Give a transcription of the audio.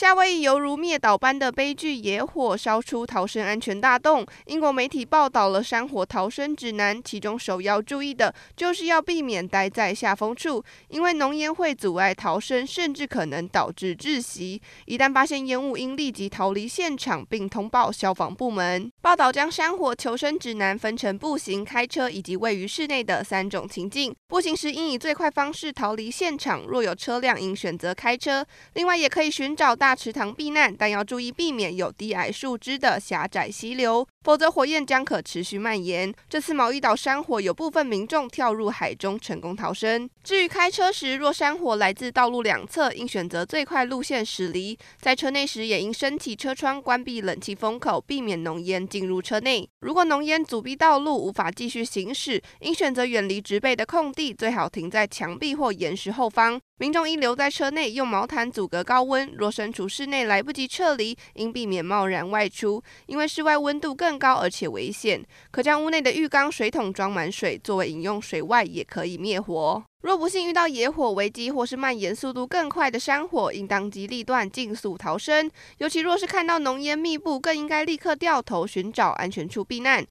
夏威夷犹如灭岛般的悲剧，野火烧出逃生安全大洞。英国媒体报道了山火逃生指南，其中首要注意的就是要避免待在下风处，因为浓烟会阻碍逃生，甚至可能导致窒息。一旦发现烟雾，应立即逃离现场，并通报消防部门。报道将山火求生指南分成步行、开车以及位于室内的三种情境。步行时应以最快方式逃离现场，若有车辆应选择开车。另外，也可以寻找大大池塘避难，但要注意避免有低矮树枝的狭窄溪流，否则火焰将可持续蔓延。这次毛伊岛山火有部分民众跳入海中成功逃生。至于开车时，若山火来自道路两侧，应选择最快路线驶离。在车内时，也应升起车窗，关闭冷气风口，避免浓烟进入车内。如果浓烟阻逼道路，无法继续行驶，应选择远离植被的空地，最好停在墙壁或岩石后方。民众应留在车内，用毛毯阻隔高温。若身处室内来不及撤离，应避免贸然外出，因为室外温度更高而且危险。可将屋内的浴缸、水桶装满水，作为饮用水外，也可以灭火。若不幸遇到野火危机或是蔓延速度更快的山火，应当机立断，尽速逃生。尤其若是看到浓烟密布，更应该立刻掉头寻找安全处避难。